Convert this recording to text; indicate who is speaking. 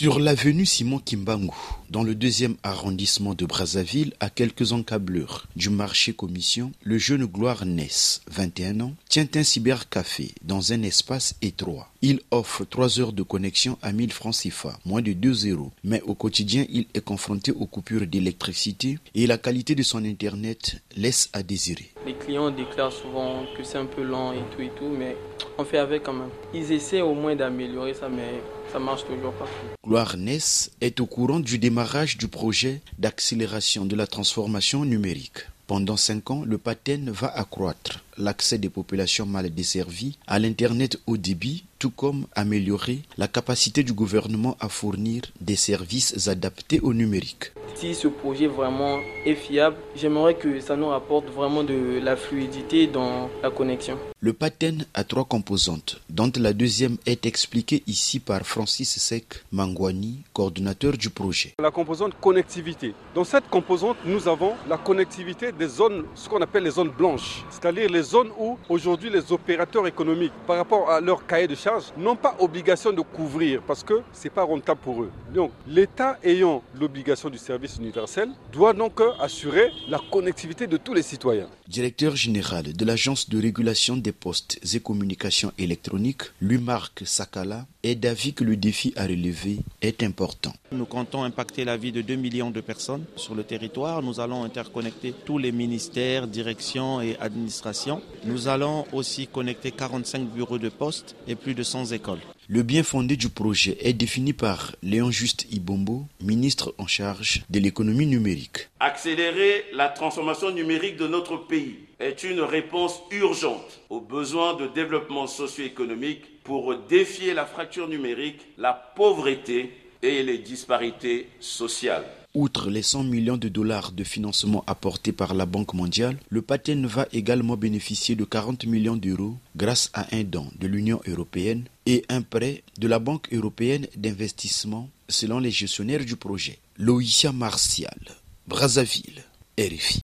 Speaker 1: Sur l'avenue Simon Kimbangu, dans le deuxième arrondissement de Brazzaville, à quelques encablures du marché commission, le jeune Gloire Ness, 21 ans, tient un cybercafé dans un espace étroit. Il offre 3 heures de connexion à 1000 francs CFA, moins de 2 euros. Mais au quotidien, il est confronté aux coupures d'électricité et la qualité de son Internet laisse à désirer.
Speaker 2: Les clients déclarent souvent que c'est un peu lent et tout et tout, mais on fait avec quand même. Ils essaient au moins d'améliorer ça, mais ça marche toujours pas.
Speaker 1: Gloire Ness est au courant du démarrage du projet d'accélération de la transformation numérique. Pendant cinq ans, le PATEN va accroître l'accès des populations mal desservies à l'Internet haut débit, tout comme améliorer la capacité du gouvernement à fournir des services adaptés au numérique.
Speaker 2: Si ce projet vraiment est fiable, j'aimerais que ça nous rapporte vraiment de la fluidité dans la connexion.
Speaker 1: Le PATEN a trois composantes, dont la deuxième est expliquée ici par Francis Sek Mangwani, coordinateur du projet.
Speaker 3: La composante connectivité. Dans cette composante, nous avons la connectivité des zones, ce qu'on appelle les zones blanches, c'est-à-dire les zones où aujourd'hui les opérateurs économiques, par rapport à leur cahier de charges, n'ont pas obligation de couvrir parce que ce n'est pas rentable pour eux. Donc l'État ayant l'obligation du service universel doit donc assurer la connectivité de tous les citoyens.
Speaker 1: Directeur général de l'Agence de régulation des postes et communications électroniques, Lumarc Sakala, est d'avis que le défi à relever est important.
Speaker 4: Nous comptons impacter la vie de 2 millions de personnes sur le territoire. Nous allons interconnecter tous les ministères, directions et administrations. Nous allons aussi connecter 45 bureaux de poste et plus de 100 écoles.
Speaker 1: Le bien fondé du projet est défini par Léon Juste Ibombo, ministre en charge de l'économie numérique.
Speaker 5: Accélérer la transformation numérique de notre pays est une réponse urgente aux besoins de développement socio-économique pour défier la fracture numérique, la pauvreté et les disparités sociales.
Speaker 1: Outre les 100 millions de dollars de financement apportés par la Banque mondiale, le PATEN va également bénéficier de 40 millions d'euros grâce à un don de l'Union européenne et un prêt de la Banque européenne d'investissement selon les gestionnaires du projet. Loïcia Martial, Brazzaville, RFI.